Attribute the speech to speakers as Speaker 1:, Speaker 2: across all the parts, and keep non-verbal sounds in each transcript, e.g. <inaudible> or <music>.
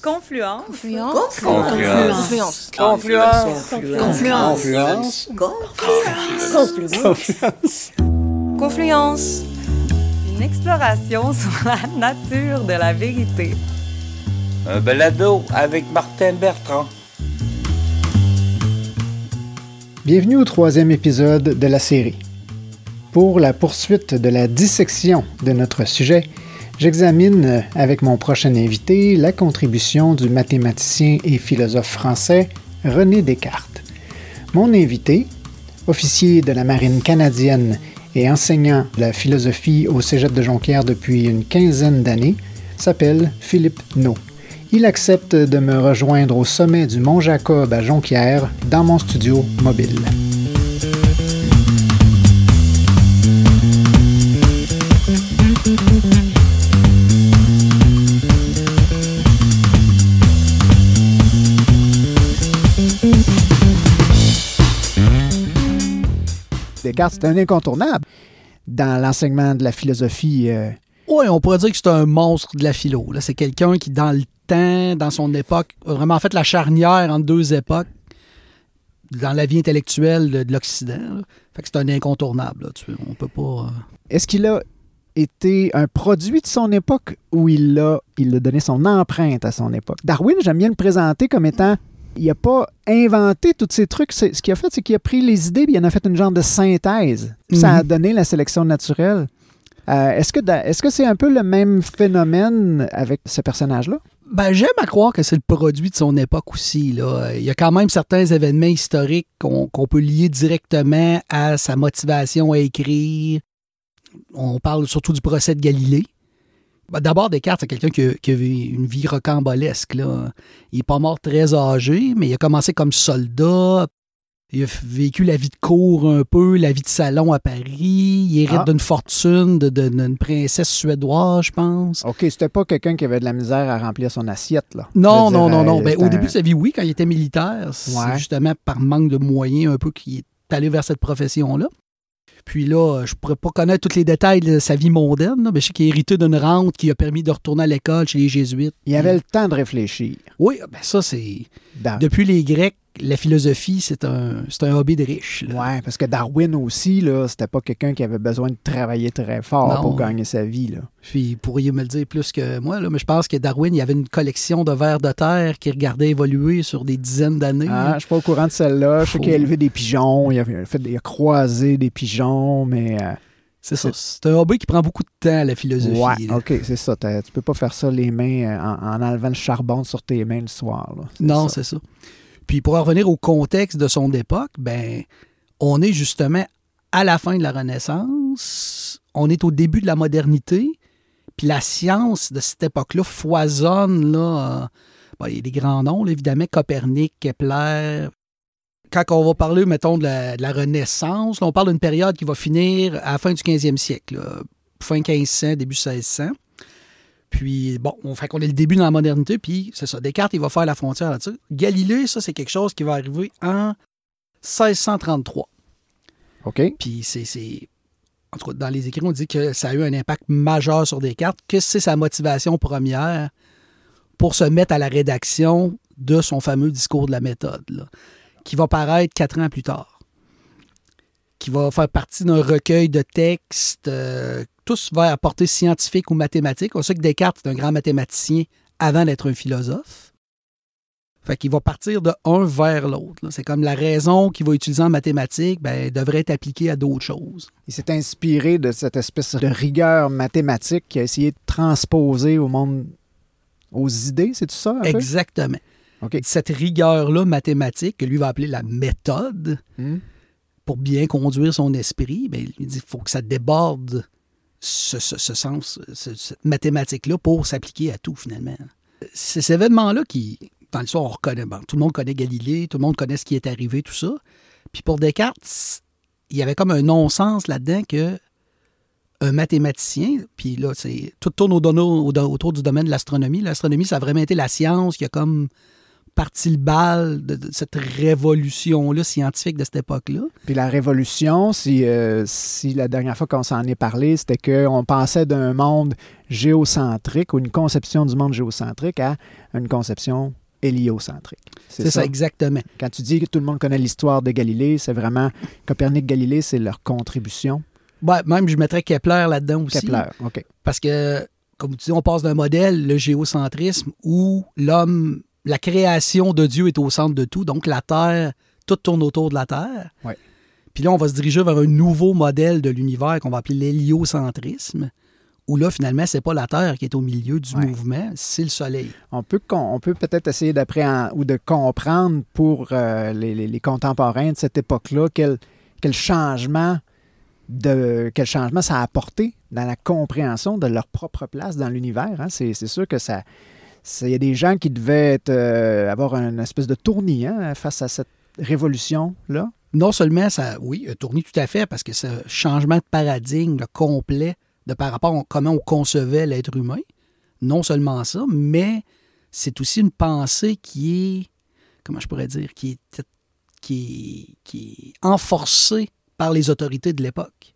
Speaker 1: Confluence.
Speaker 2: Confluence.
Speaker 3: Confluence.
Speaker 2: Confluence.
Speaker 3: Confluence.
Speaker 2: Confluence.
Speaker 1: Confluence. Une exploration <laughs> sur la nature de la vérité.
Speaker 3: Un balado avec Martin Bertrand.
Speaker 4: Bienvenue au troisième épisode de la série. Pour la poursuite de la dissection de notre sujet, j'examine avec mon prochain invité la contribution du mathématicien et philosophe français René Descartes. Mon invité, officier de la marine canadienne et enseignant la philosophie au Cégep de Jonquière depuis une quinzaine d'années, s'appelle Philippe No. Il accepte de me rejoindre au sommet du Mont Jacob à Jonquière dans mon studio mobile. Descartes, c'est un incontournable dans l'enseignement de la philosophie. euh,
Speaker 5: Oui, on pourrait dire que c'est un monstre de la philo. Là. C'est quelqu'un qui, dans le temps, dans son époque, a vraiment fait la charnière entre deux époques dans la vie intellectuelle de, de l'Occident. Fait que c'est un incontournable. là, tu vois. On peut pas... euh,
Speaker 4: Est-ce qu'il a été un produit de son époque ou il a, il a donné son empreinte à son époque? Darwin, j'aime bien le présenter comme étant. Il n'a pas inventé tous ces trucs. Ce qu'il a fait, c'est qu'il a pris les idées et il en a fait une genre de synthèse. Ça a
Speaker 5: Mhm.
Speaker 4: donné la sélection naturelle. Euh, est-ce que est-ce que c'est un peu le même phénomène avec ce personnage-là?
Speaker 5: Ben, j'aime à croire que c'est le produit de son époque aussi. Là. Il y a quand même certains événements historiques qu'on qu'on peut lier directement à sa motivation à écrire. On parle surtout du procès de Galilée. Ben, D'abord, Descartes, c'est quelqu'un qui, a- qui a eu une vie rocambolesque. Là. Il n'est pas mort très âgé, mais il a commencé comme soldat. Il a vécu la vie de cour un peu, la vie de salon à Paris. Il hérite
Speaker 4: Ah.
Speaker 5: d'une fortune d'une princesse suédoise, je pense.
Speaker 4: OK, c'était pas quelqu'un qui avait de la misère à remplir son assiette, là.
Speaker 5: Non, non, non, non.
Speaker 4: euh,
Speaker 5: Ben,
Speaker 4: c'est
Speaker 5: au
Speaker 4: un-
Speaker 5: début de sa vie, oui, quand il était militaire, c'est
Speaker 4: Ouais.
Speaker 5: justement par manque de moyens un peu qu'il est allé vers cette profession-là. Puis là, je pourrais pas connaître tous les détails de sa vie mondaine, là, mais je sais qu'il a hérité d'une rente qui a permis de retourner à l'école chez les Jésuites.
Speaker 4: Il avait le temps de réfléchir.
Speaker 5: Oui, ben ça, c'est... Depuis les Grecs, la philosophie, c'est un, un hobby de riche.
Speaker 4: Ouais, parce que Darwin aussi, c'était pas quelqu'un qui avait besoin de travailler très fort
Speaker 5: Non.
Speaker 4: pour gagner sa vie, là.
Speaker 5: Puis, pourriez me le dire plus que moi, là, mais je pense que Darwin, il avait une collection de vers de terre qui regardait évoluer sur des dizaines d'années.
Speaker 4: Ah, je suis pas au courant de celle-là. Je sais
Speaker 5: Faut-
Speaker 4: qu'il a élevé des pigeons, il a, fait, il a croisé des pigeons, mais... euh,
Speaker 5: c'est ça. C'est un hobby qui prend beaucoup de temps, la philosophie.
Speaker 4: ouais,
Speaker 5: là.
Speaker 4: OK, c'est ça. Tu peux pas faire ça les mains euh, en, en enlevant le charbon sur tes mains le soir, là.
Speaker 5: Non, c'est ça. Puis pour en revenir au contexte de son époque, ben, on est justement à la fin de la Renaissance, on est au début de la modernité, puis la science de cette époque-là foisonne, là. euh, bon, il y a des grands noms, évidemment, Copernic, Kepler. Quand on va parler, mettons, de la, Renaissance, on parle d'une période qui va finir à la fin du 15e siècle, fin 1500, début 1600. Puis, bon, on fait qu'on est le début dans la modernité, puis c'est ça. Descartes, il va faire la frontière là-dessus. Galilée, ça, c'est quelque chose qui va arriver en 1633.
Speaker 4: OK.
Speaker 5: Puis, c'est. En tout cas, dans les écrits, on dit que ça a eu un impact majeur sur Descartes, que c'est sa motivation première pour se mettre à la rédaction de son fameux discours de la méthode, là, qui va paraître quatre ans plus tard, qui va faire partie d'un recueil de textes, euh, tous vers portée scientifique ou mathématique. On sait que Descartes est un grand mathématicien avant d'être un philosophe. Fait qu'il va partir de un vers l'autre. C'est comme la raison qu'il va utiliser en mathématiques ben, devrait être appliquée à d'autres choses.
Speaker 4: Il s'est inspiré de cette espèce de rigueur mathématique qu'il a essayé de transposer au monde, aux idées, c'est tout ça? un peu?
Speaker 5: Exactement. Cette rigueur-là mathématique, que lui va appeler la méthode,
Speaker 4: Hmm.
Speaker 5: pour bien conduire son esprit, ben, il dit qu'il faut que ça déborde ce, sens, ce- cette mathématique-là pour s'appliquer à tout, finalement. C'est cet événement-là qui, dans l'histoire, on reconnaît. bon, tout le monde connaît Galilée, tout le monde connaît ce qui est arrivé, tout ça. Puis pour Descartes, il y avait comme un non-sens là-dedans que un mathématicien, puis là, tout tourne au- au- au- autour du domaine de l'astronomie. L'astronomie, ça a vraiment été la science qui a comme parti le bal de, de cette révolution-là scientifique de cette époque-là?
Speaker 4: Puis la révolution, si, euh, si la dernière fois qu'on s'en est parlé, c'était qu'on pensait d'un monde géocentrique ou une conception du monde géocentrique à une conception héliocentrique.
Speaker 5: C'est ça, exactement.
Speaker 4: Quand tu dis que tout le monde connaît l'histoire de Galilée, c'est vraiment Copernic-Galilée, c'est leur contribution?
Speaker 5: Ouais, même je mettrais Kepler là-dedans aussi.
Speaker 4: Kepler, OK.
Speaker 5: Parce que, comme tu dis, on passe d'un modèle, le géocentrisme, où l'homme, la création de Dieu est au centre de tout, donc la Terre, tout tourne autour de la Terre.
Speaker 4: Ouais.
Speaker 5: Puis là, on va se diriger vers un nouveau modèle de l'univers qu'on va appeler l'héliocentrisme, où là, finalement, c'est pas la Terre qui est au milieu du
Speaker 4: Ouais.
Speaker 5: mouvement, c'est le Soleil.
Speaker 4: On peut, con- on peut peut-être essayer d'appréhender ou de comprendre pour euh, les, les- les contemporains de cette époque-là quel, quel changement de quel changement ça a apporté dans la compréhension de leur propre place dans l'univers. hein. C'est, c'est sûr que ça. Il y a des gens qui devaient euh, avoir une espèce de tournis hein, face à cette révolution-là.
Speaker 5: non seulement ça, oui, a tourné tout à fait parce que ce changement de paradigme le complet de par rapport à comment on concevait l'être humain, non seulement ça, mais c'est aussi une pensée qui est, comment je pourrais dire, qui est, qui est, qui est enforcée par les autorités de l'époque.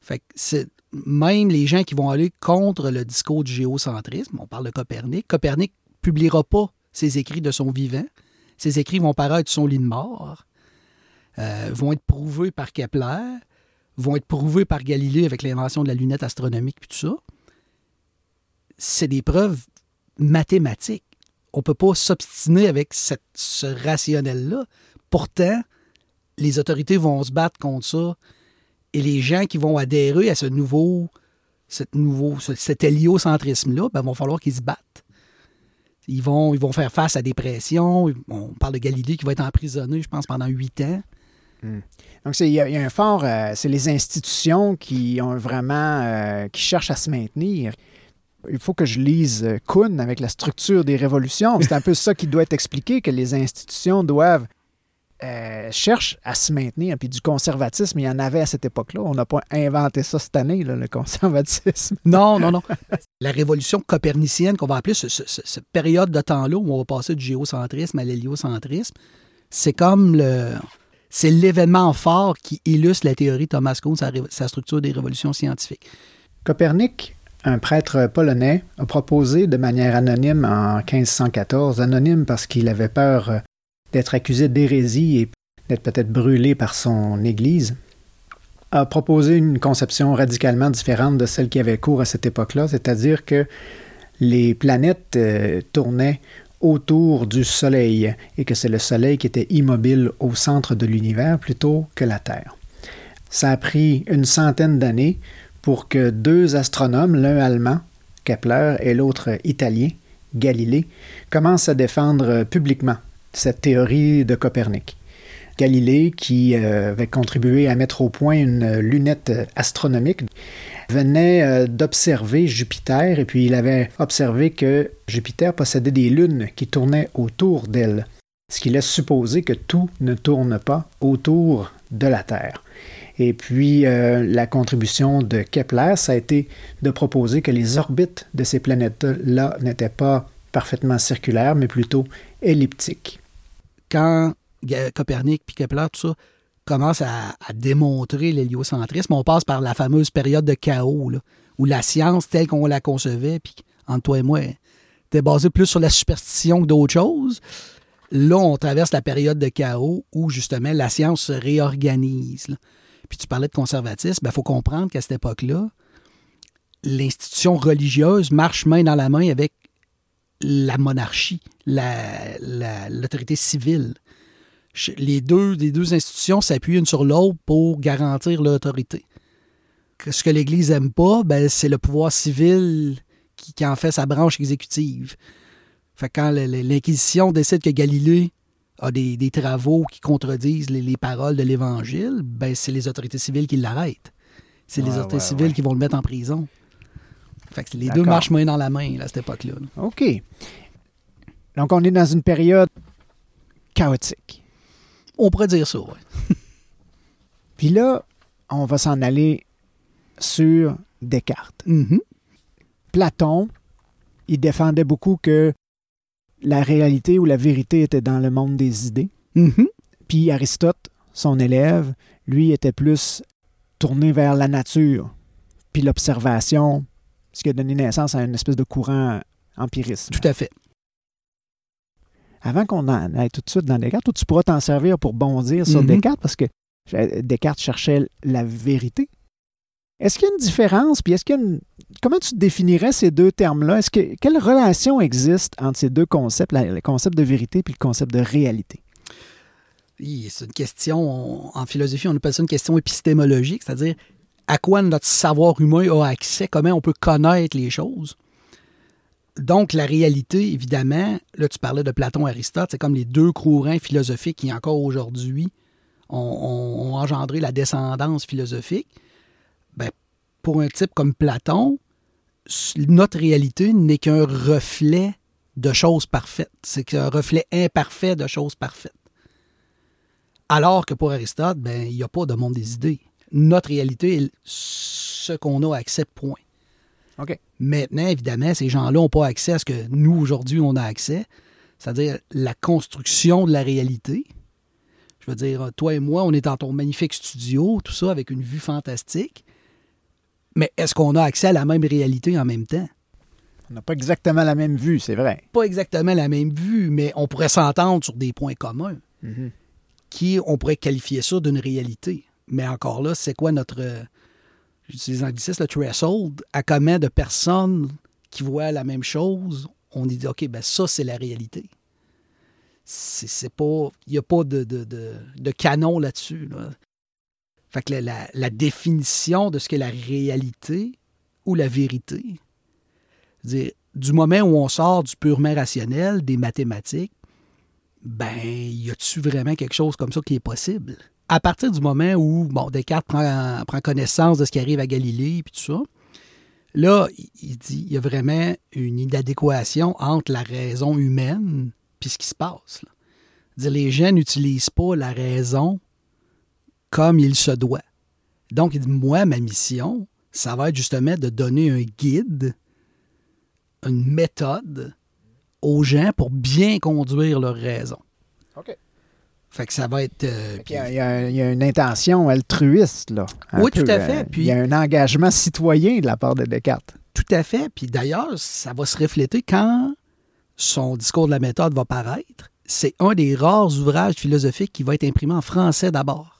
Speaker 5: Fait que c'est même les gens qui vont aller contre le discours du géocentrisme, on parle de Copernic, Copernic publiera pas ses écrits de son vivant. Ses écrits vont paraître son lit de mort vont être prouvés par Kepler, vont être prouvés par Galilée avec l'invention de la lunette astronomique puis tout ça. C'est des preuves mathématiques. On ne peut pas s'obstiner avec cette- ce rationnel-là. Pourtant, les autorités vont se battre contre ça et les gens qui vont adhérer à ce nouveau, cette nouveau, ce- cet héliocentrisme-là, ben, vont falloir qu'ils se battent. Ils vont, ils vont faire face à des pressions. On parle de Galilée qui va être emprisonné, je pense, pendant huit ans.
Speaker 4: Donc, y, a il y a un fort. euh, c'est les institutions qui ont vraiment. euh, qui cherchent à se maintenir. Il faut que je lise euh, Kuhn avec la structure des révolutions. C'est un peu ça qui doit être expliqué, que les institutions doivent. Euh, cherchent à se maintenir. Puis du conservatisme, il y en avait à cette époque-là. On n'a pas inventé ça cette année, là, le <laughs> conservatisme.
Speaker 5: Non, non, non. <laughs> La révolution copernicienne qu'on va appeler ce- ce- ce- cette période de temps-là où on va passer du géocentrisme à l'héliocentrisme, c'est comme le. C'est l'événement fort qui illustre la théorie de Thomas Kuhn, sa structure des révolutions scientifiques.
Speaker 4: Copernic, un prêtre polonais, a proposé de manière anonyme en 1514, anonyme parce qu'il avait peur euh, d'être accusé d'hérésie et d'être peut-être brûlé par son Église, a proposé une conception radicalement différente de celle qui avait cours à cette époque-là, c'est-à-dire que les planètes euh, tournaient autour du Soleil et que c'est le Soleil qui était immobile au centre de l'univers plutôt que la Terre. Ça a pris une centaine d'années pour que deux astronomes, l'un allemand, Kepler, et l'autre italien, Galilée, commencent à défendre publiquement cette théorie de Copernic. Galilée, qui euh, avait contribué à mettre au point une lunette astronomique, venait euh, d'observer Jupiter et puis il avait observé que Jupiter possédait des lunes qui tournaient autour d'elle, ce qui laisse supposer que tout ne tourne pas autour de la Terre. Et puis, euh, la contribution de Kepler, ça a été de proposer que les orbites de ces planètes-là n'étaient pas parfaitement circulaires, mais plutôt elliptiques.
Speaker 5: Quand Copernic puis Kepler, tout ça, commencent à, démontrer l'héliocentrisme, on passe par la fameuse période de chaos, où la science telle qu'on la concevait, puis entre toi et moi, était basée plus sur la superstition que d'autres choses. Là, on traverse la période de chaos où justement la science se réorganise. Puis tu parlais de conservatisme, il faut comprendre qu'à cette époque-là, l'institution religieuse marche main dans la main avec la monarchie, la- la- l'autorité civile. Les deux, les deux institutions s'appuient une sur l'autre pour garantir l'autorité. Ce que l'Église aime pas, ben, c'est le pouvoir civil qui, qui en fait sa branche exécutive. Fait que quand l'Inquisition décide que Galilée a des, des travaux qui contredisent les, les paroles de l'Évangile, ben, c'est les autorités civiles qui l'arrêtent. C'est les autorités
Speaker 4: ouais,
Speaker 5: civiles
Speaker 4: ouais.
Speaker 5: qui vont le mettre en prison. Fait que les deux marchent main dans la main là, à cette époque-là. là.
Speaker 4: OK. Donc, on est dans une période chaotique.
Speaker 5: On pourrait dire ça, ouais. <laughs>
Speaker 4: Puis là, on va s'en aller sur Descartes.
Speaker 5: Mhm.
Speaker 4: Platon, il défendait beaucoup que la réalité ou la vérité était dans le monde des idées.
Speaker 5: Mhm.
Speaker 4: Puis Aristote, son élève, lui était plus tourné vers la nature, puis l'observation, ce qui a donné naissance à une espèce de courant empirisme.
Speaker 5: Tout à fait.
Speaker 4: Avant qu'on aille tout de suite dans Descartes, toi, tu pourras t'en servir pour bondir sur
Speaker 5: Mhm.
Speaker 4: Descartes parce que euh, Descartes cherchait la vérité. Est-ce qu'il y a une différence? Puis est-ce qu'il y a une... Comment tu définirais ces deux termes-là? Est-ce que quelle relation existe entre ces deux concepts, le concept de vérité puis le concept de réalité?
Speaker 5: Oui, C'est une question, on- en philosophie, on appelle ça une question épistémologique, c'est-à-dire à quoi notre savoir humain a accès, comment on peut connaître les choses. Donc, la réalité, évidemment, là, tu parlais de Platon et Aristote, c'est comme les deux courants philosophiques qui, encore aujourd'hui, ont, engendré la descendance philosophique. Ben, pour un type comme Platon, notre réalité n'est qu'un reflet de choses parfaites. C'est un reflet imparfait de choses parfaites. Alors que pour Aristote, ben, il n'y a pas de monde des idées. Notre réalité est ce qu'on a accès, point.
Speaker 4: OK.
Speaker 5: Maintenant, évidemment, ces gens-là n'ont pas accès à ce que nous, aujourd'hui, on a accès, c'est-à-dire la construction de la réalité. Je veux dire, toi et moi, on est dans ton magnifique studio, tout ça, avec une vue fantastique. Mais est-ce qu'on a accès à la même réalité en même temps?
Speaker 4: On n'a pas exactement la même vue, c'est vrai.
Speaker 5: Pas exactement la même vue, mais on pourrait s'entendre sur des points communs qui, on pourrait qualifier ça d'une réalité. Mais encore là, c'est quoi notre, euh, j'utilise l'anglicisme, le threshold, à combien de personnes qui voient la même chose, on dit, OK, ben ça, c'est la réalité. Il n'y a pas de, de, canon là-dessus. là. Fait que la, définition de ce qu'est la réalité ou la vérité, du moment où on sort du purement rationnel, des mathématiques, ben, y a-tu vraiment quelque chose comme ça qui est possible? À partir du moment où, bon, Descartes prend, connaissance de ce qui arrive à Galilée et tout ça, là, il- dit, il y a vraiment une inadéquation entre la raison humaine puis ce qui se passe. les gens n'utilisent pas la raison comme il se doit. Donc, il dit, moi, ma mission, ça va être justement de donner un guide, une méthode aux gens pour bien conduire leur raison. Fait que ça va être... euh,
Speaker 4: Il y, a, il y a- il y a une intention altruiste, là.
Speaker 5: Oui,
Speaker 4: peu,
Speaker 5: tout à fait,
Speaker 4: euh,
Speaker 5: puis-
Speaker 4: Il y a un engagement citoyen de la part de Descartes.
Speaker 5: Tout à fait. Puis d'ailleurs, ça va se refléter quand son discours de la méthode va paraître. C'est un des rares ouvrages philosophiques qui va être imprimé en français d'abord.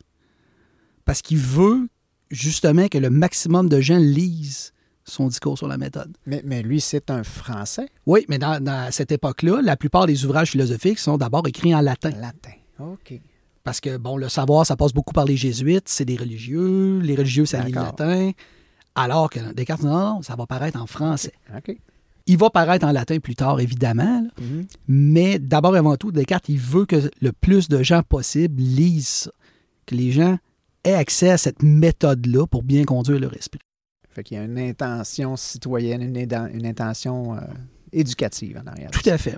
Speaker 5: Parce qu'il veut justement que le maximum de gens lisent son discours sur la méthode.
Speaker 4: Mais, mais lui, c'est un Français?
Speaker 5: Oui, mais dans, dans cette époque-là, la plupart des ouvrages philosophiques sont d'abord écrits en latin.
Speaker 4: latin. OK.
Speaker 5: Parce que, bon, le savoir, ça passe beaucoup par les jésuites, c'est des religieux, les religieux, ça lit le latin. Alors que Descartes, non, non, ça va paraître en français.
Speaker 4: OK.
Speaker 5: Il va paraître en latin plus tard, évidemment, là.
Speaker 4: Mhm.
Speaker 5: mais d'abord et avant tout, Descartes, il veut que le plus de gens possible lisent ça, que les gens aient accès à cette méthode-là pour bien conduire leur esprit.
Speaker 4: Fait qu'il y a une intention citoyenne, une intention euh, éducative en arrière.
Speaker 5: Tout à fait.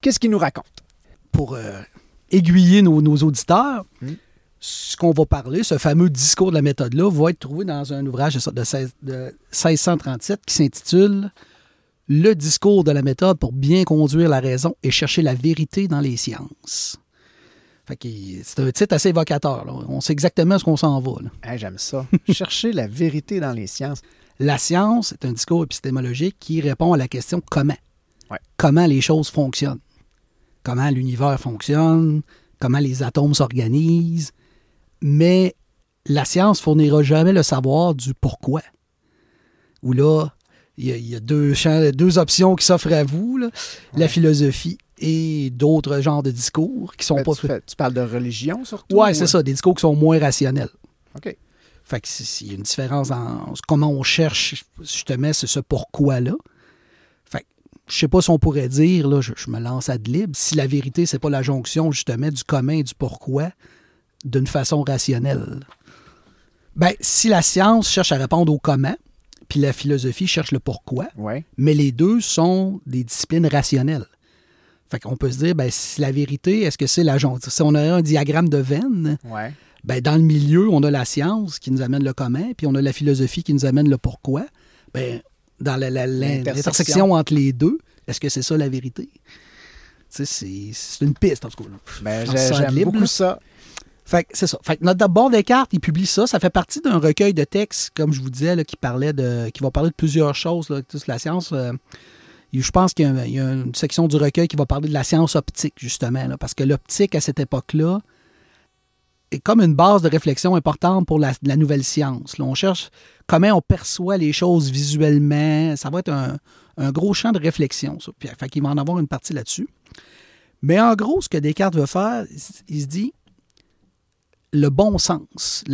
Speaker 4: Qu'est-ce qu'il nous raconte?
Speaker 5: Pour euh, aiguiller nos, nos auditeurs,
Speaker 4: Mm.
Speaker 5: ce qu'on va parler, ce fameux discours de la méthode-là, va être trouvé dans un ouvrage de, de 16 de 1637 qui s'intitule Le discours de la méthode pour bien conduire la raison et chercher la vérité dans les sciences. C'est un titre assez évocateur. là. On sait exactement ce qu'on s'en va.
Speaker 4: Hey, J'aime ça. <laughs> Chercher la vérité dans les sciences.
Speaker 5: La science est un discours épistémologique qui répond à la question comment?
Speaker 4: Ouais.
Speaker 5: Comment les choses fonctionnent. Comment l'univers fonctionne, comment les atomes s'organisent. Mais la science fournira jamais le savoir du pourquoi. Où là, il y a, il y a deux, champs- deux options qui s'offrent à vous, là. la philosophie et d'autres genres de discours qui sont
Speaker 4: Ben,
Speaker 5: pas...
Speaker 4: tu, fais- tu parles de religion surtout?
Speaker 5: Ouais, c'est ça, des discours qui sont moins rationnels.
Speaker 4: OK.
Speaker 5: Fait que c'est- c'est- il y a une différence dans comment on cherche justement ce, ce pourquoi-là. Je sais pas si on pourrait dire, là, je, je me lance à de libre, si la vérité, c'est pas la jonction justement du commun et du pourquoi d'une façon rationnelle. Ben, si la science cherche à répondre au comment, puis la philosophie cherche le pourquoi,
Speaker 4: Ouais.
Speaker 5: mais les deux sont des disciplines rationnelles. Fait qu'on peut se dire, ben, si la vérité, est-ce que c'est la jonction? Si on a un diagramme de veine,
Speaker 4: Ouais.
Speaker 5: ben, dans le milieu, on a la science qui nous amène le comment, puis on a la philosophie qui nous amène le pourquoi. Ben, dans
Speaker 4: L'intersection.
Speaker 5: entre les deux, est-ce que c'est ça la vérité? C'est- une piste, en tout cas.
Speaker 4: Ben, j'aime beaucoup
Speaker 5: là.
Speaker 4: ça.
Speaker 5: Fait que c'est ça. Fait que notre bord Descartes, il publie ça. Ça fait partie d'un recueil de textes, comme je vous disais, là, qui parlait de. qui va parler de plusieurs choses, là, toute la science. euh, je pense qu'il y, a y une section du recueil qui va parler de la science optique, justement, là, parce que l'optique, à cette époque-là, est comme une base de réflexion importante pour la, nouvelle science. On cherche comment on perçoit les choses visuellement. Ça va être un, gros champ de réflexion, ça. Fait va en avoir une partie là-dessus. Mais en gros, ce que Descartes veut faire, il- se dit le bon sens,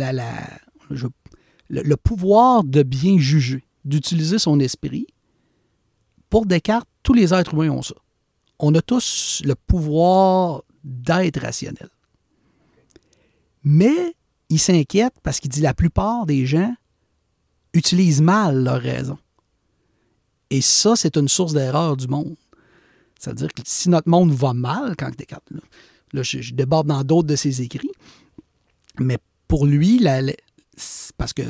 Speaker 5: le pouvoir de bien juger, d'utiliser son esprit. Pour Descartes, tous les êtres humains ont ça. On a tous le pouvoir d'être rationnel. Mais il s'inquiète parce qu'il dit la plupart des gens utilisent mal leur raison. Et ça, c'est une source d'erreur du monde. C'est-à-dire que si notre monde va mal, quand Descartes, là, là, je, déborde dans d'autres de ses écrits, mais pour lui, parce que,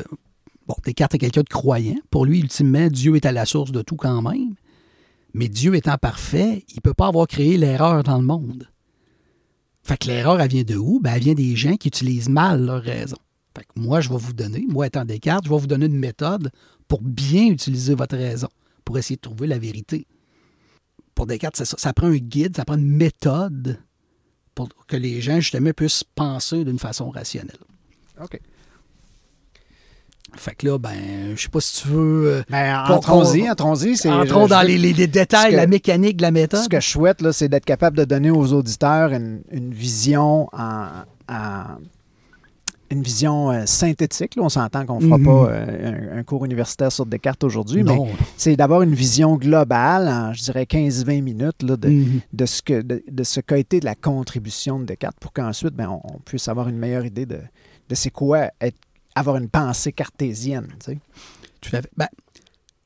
Speaker 5: bon, Descartes est quelqu'un de croyant. Pour lui, ultimement, Dieu est à la source de tout quand même. Mais Dieu étant parfait, il ne peut pas avoir créé l'erreur dans le monde. Fait que l'erreur, elle vient de où? Ben, elle vient des gens qui utilisent mal leur raison. Fait que moi, je vais vous donner, moi étant Descartes, je vais vous donner une méthode pour bien utiliser votre raison, pour essayer de trouver la vérité. Pour Descartes, ça. Ça prend un guide, ça prend une méthode pour que les gens, justement, puissent penser d'une façon rationnelle.
Speaker 4: OK.
Speaker 5: Fait que là, ben, je sais pas si tu veux. euh,
Speaker 4: Ben, entrons-y, entrons-y.
Speaker 5: Entrons dans
Speaker 4: je-
Speaker 5: les, les- les détails,
Speaker 4: que-
Speaker 5: la mécanique de la méthode.
Speaker 4: Ce que je souhaite, là, c'est d'être capable de donner aux auditeurs une, une vision en, en- une vision euh, synthétique. là. On s'entend qu'on ne fera
Speaker 5: Mhm.
Speaker 4: pas euh, un, un cours universitaire sur Descartes aujourd'hui, mais c'est d'avoir une vision globale en, je dirais, 15-20 minutes là, de,
Speaker 5: Mhm.
Speaker 4: de ce que de, de ce qu'a été la contribution de Descartes pour qu'ensuite ben, on, on puisse avoir une meilleure idée de, de c'est quoi être, avoir une pensée cartésienne. tu sais.
Speaker 5: Tout à fait. Ben,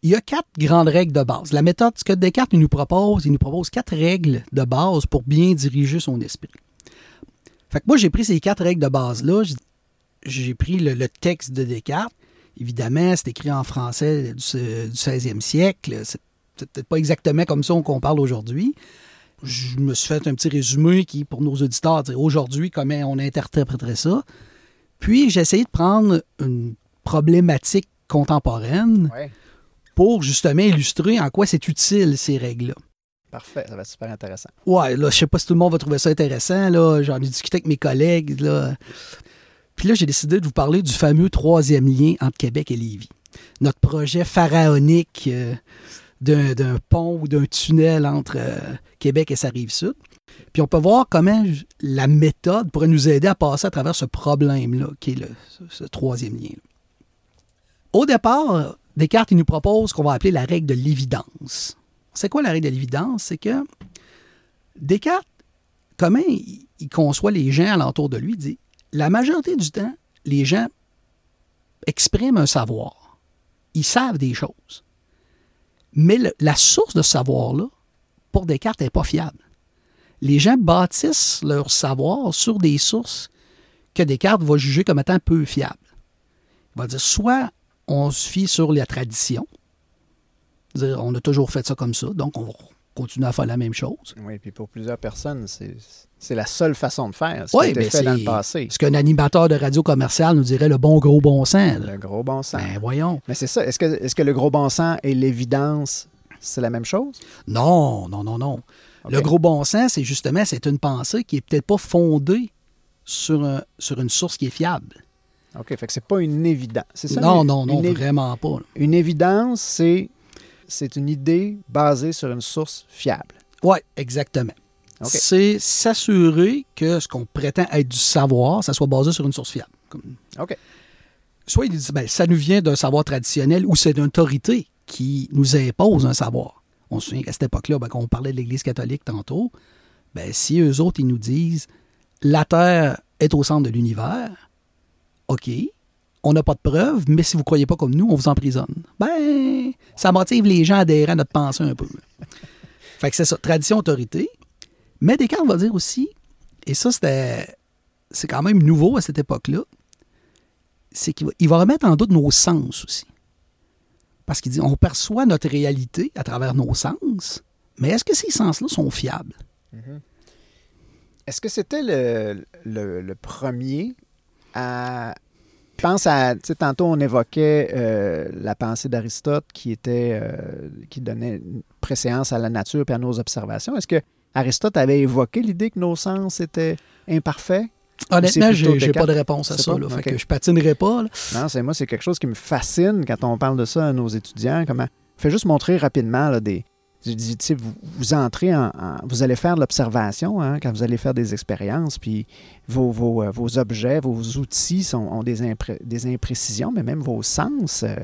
Speaker 5: il y a quatre grandes règles de base. La méthode, que Descartes nous propose, il nous propose quatre règles de base pour bien diriger son esprit. Fait que moi, j'ai pris ces quatre règles de base-là. J'ai- pris le, texte de Descartes. Évidemment, c'est écrit en français du, se- du 16e siècle. C'est peut-être pas exactement comme ça qu'on parle aujourd'hui. Je me suis fait un petit résumé qui, pour nos auditeurs, aujourd'hui comment on interpréterait ça. Puis, j'ai essayé de prendre une problématique contemporaine pour justement illustrer en quoi c'est utile ces règles-là.
Speaker 4: Parfait, ça va être super intéressant.
Speaker 5: Ouais, là, je sais pas si tout le monde va trouver ça intéressant. Là, j'en ai discuté avec mes collègues. Là. Puis là, j'ai décidé de vous parler du fameux troisième lien entre Québec et Lévis. Notre projet pharaonique euh, d'un, d'un pont ou d'un tunnel entre euh, Québec et sa rive sud. Puis on peut voir comment la méthode pourrait nous aider à passer à travers ce problème-là, qui est ce, ce troisième lien. Au départ, Descartes nous propose qu'on va appeler la règle de l'évidence. C'est quoi la règle de l'évidence? C'est que Descartes, comment il, conçoit les gens alentour de lui, dit la majorité du temps, les gens expriment un savoir. Ils savent des choses. Mais la source de ce savoir-là, pour Descartes, n'est pas fiable. Les gens bâtissent leur savoir sur des sources que Descartes va juger comme étant peu fiables. Il va dire soit on se fie sur la tradition, dire on a toujours fait ça comme ça, donc on va continuer à faire la même chose.
Speaker 4: Oui, puis pour plusieurs personnes, c'est la seule façon de faire. Ce
Speaker 5: Oui,
Speaker 4: qui a été fait dans le passé.
Speaker 5: Ce qu'un animateur de radio commercial nous dirait le bon gros bon sens. là.
Speaker 4: Le gros bon sens.
Speaker 5: Ben voyons.
Speaker 4: Mais c'est ça. Est-ce que, est que le gros bon sens et l'évidence, c'est la même chose?
Speaker 5: Non, non, non, non. Le gros bon sens, c'est justement, c'est une pensée qui est peut-être pas fondée sur, un- sur une source qui est fiable.
Speaker 4: OK, fait que c'est pas une évidence. C'est ça?
Speaker 5: non,
Speaker 4: une-
Speaker 5: non, non,
Speaker 4: une,
Speaker 5: vraiment pas. là.
Speaker 4: une évidence, c'est c'est une idée basée sur une source fiable.
Speaker 5: Oui, exactement. C'est s'assurer que ce qu'on prétend être du savoir, ça soit basé sur une source fiable. Comme-
Speaker 4: OK.
Speaker 5: Soit il dit, ben, ça nous vient d'un savoir traditionnel ou c'est une autorité qui nous impose un savoir. On se souvient qu'à cette époque-là, ben, quand on parlait de l'Église catholique tantôt, ben, si eux autres, ils nous disent la Terre est au centre de l'univers, OK, on n'a pas de preuves, mais si vous ne croyez pas comme nous, on vous emprisonne. Ben, ça motive les gens à adhérer à notre pensée un peu. fait que c'est ça, tradition, autorité. Mais Descartes va dire aussi, et ça, c'était, c'est quand même nouveau à cette époque-là, c'est qu'il va, remettre en doute nos sens aussi. Parce qu'il dit, on perçoit notre réalité à travers nos sens, mais est-ce que ces sens-là sont fiables?
Speaker 4: Est-ce que c'était le, le- premier à. Je pense à. Tu sais, tantôt, on évoquait euh, la pensée d'Aristote qui était. euh, qui donnait préséance à la nature et à nos observations. Est-ce que Aristote avait évoqué l'idée que nos sens étaient imparfaits?
Speaker 5: Honnêtement,
Speaker 4: c'est plutôt
Speaker 5: j'ai j'ai pas de réponse à ça.
Speaker 4: pas?
Speaker 5: là. Fait que je patinerai pas. là.
Speaker 4: Non, c'est moi, c'est quelque chose qui me fascine quand on parle de ça à nos étudiants. Comment Fais juste montrer rapidement là, des. Je dis, tu sais, vous, vous entrez en, en- Vous allez faire de l'observation hein, quand vous allez faire des expériences, puis vos, vos, euh, vos objets, vos outils sont, ont des, impré- des imprécisions, mais même vos sens. euh,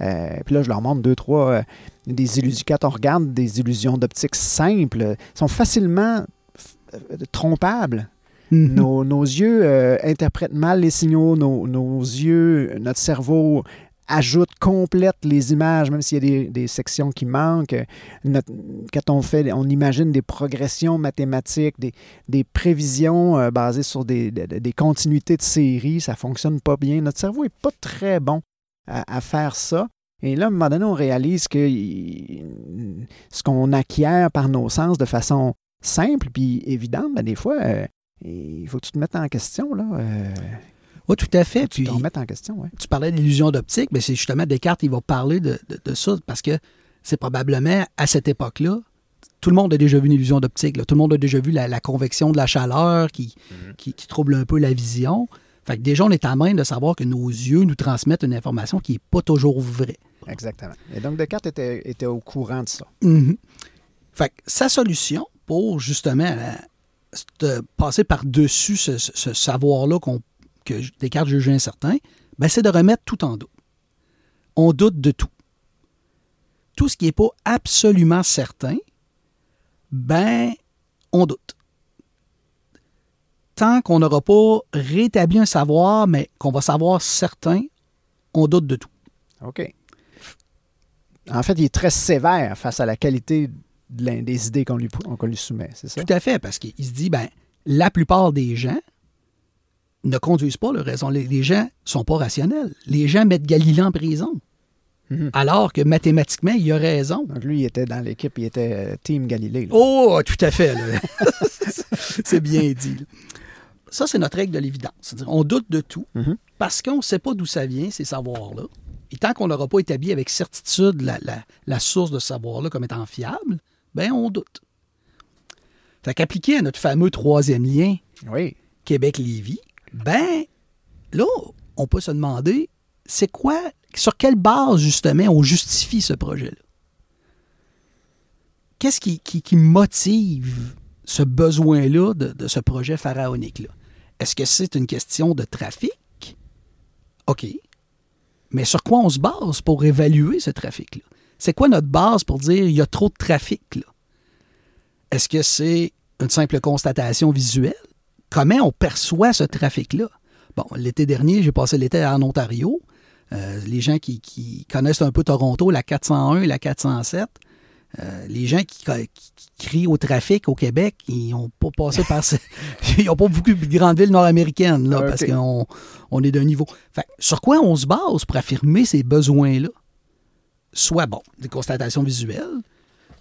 Speaker 4: euh, puis là, je leur montre deux, trois. des illusions. Quand on regarde des illusions d'optique simples, sont facilement f-
Speaker 5: Mhm.
Speaker 4: Nos, nos yeux euh, interprètent mal les signaux, nos, nos yeux, notre cerveau ajoute, complète les images, même s'il y a des, des sections qui manquent. Quand on fait, on imagine des progressions mathématiques, des, des prévisions euh, basées sur des, des- continuités de séries, ça fonctionne pas bien. Notre cerveau est pas très bon à, faire ça. Et là, à un moment donné, on réalise que ce qu'on acquiert par nos sens de façon simple puis évidente, ben, des fois, euh, il faut que tu te mettes en question. Là, euh,
Speaker 5: Oui, tout à fait.
Speaker 4: tu
Speaker 5: Puis,
Speaker 4: te remettes en question. Ouais.
Speaker 5: tu parlais d'illusion d'optique, mais c'est justement Descartes, il va parler de, de- de ça parce que c'est probablement à cette époque-là, tout le monde a déjà vu une illusion d'optique. Tout le monde a déjà vu la, la convection de la chaleur qui, qui, qui trouble un peu la vision. Fait que déjà, on est à même de savoir que nos yeux nous transmettent une information qui n'est pas toujours vraie.
Speaker 4: Exactement. Et donc, Descartes était, était au courant de ça.
Speaker 5: Mhm. Fait que sa solution pour justement se- passer par-dessus ce savoir-là qu'on- que Descartes jugeait incertain, ben, c'est de remettre tout en doute. On doute de tout. Tout ce qui n'est pas absolument certain, ben, on doute. Tant qu'on n'aura pas rétabli un savoir, mais qu'on va savoir certain, on doute de tout.
Speaker 4: OK. En fait, il est très sévère face à la qualité de des idées qu'on lui, qu'on lui soumet, c'est ça?
Speaker 5: Tout à fait, parce qu'il se dit, ben, la plupart des gens ne conduisent pas leur raison. Les, les gens sont pas rationnels. Les gens mettent Galilée en prison.
Speaker 4: Mhm.
Speaker 5: Alors que mathématiquement, il a raison.
Speaker 4: Donc, lui, il était dans l'équipe, il était euh, Team Galilée. là.
Speaker 5: Oh, tout à fait. <laughs> <laughs> c'est bien dit. là. Ça, c'est notre règle de l'évidence. On doute de tout
Speaker 4: Mhm.
Speaker 5: parce qu'on ne sait pas d'où ça vient, ces savoirs-là. Et tant qu'on n'aura pas établi avec certitude la, la- la source de ce savoir-là comme étant fiable, ben on doute. Fait qu'appliqué à notre fameux troisième lien
Speaker 4: Oui.
Speaker 5: Québec-Lévis, ben là, on peut se demander, c'est quoi, sur quelle base justement on justifie ce projet-là? Qu'est-ce qui, qui- qui motive ce besoin-là de, de ce projet pharaonique-là? Est-ce que c'est une question de trafic? OK. Mais sur quoi on se base pour évaluer ce trafic-là? C'est quoi notre base pour dire il y a trop de trafic là? Est-ce que c'est une simple constatation visuelle? Comment on perçoit ce trafic-là? Bon, l'été dernier, j'ai passé l'été en Ontario. Euh, les gens qui, qui connaissent un peu Toronto, la 401 et la 407, euh, les gens qui, qui- qui crient au trafic au Québec, ils n'ont pas passé par... ce- <laughs> <laughs> ils n'ont pas beaucoup de grandes villes nord-américaines, là,
Speaker 4: Ah,
Speaker 5: parce qu'on on est d'un niveau... Fait, sur quoi on se base pour affirmer ces besoins-là? Soit, bon, des constatations visuelles,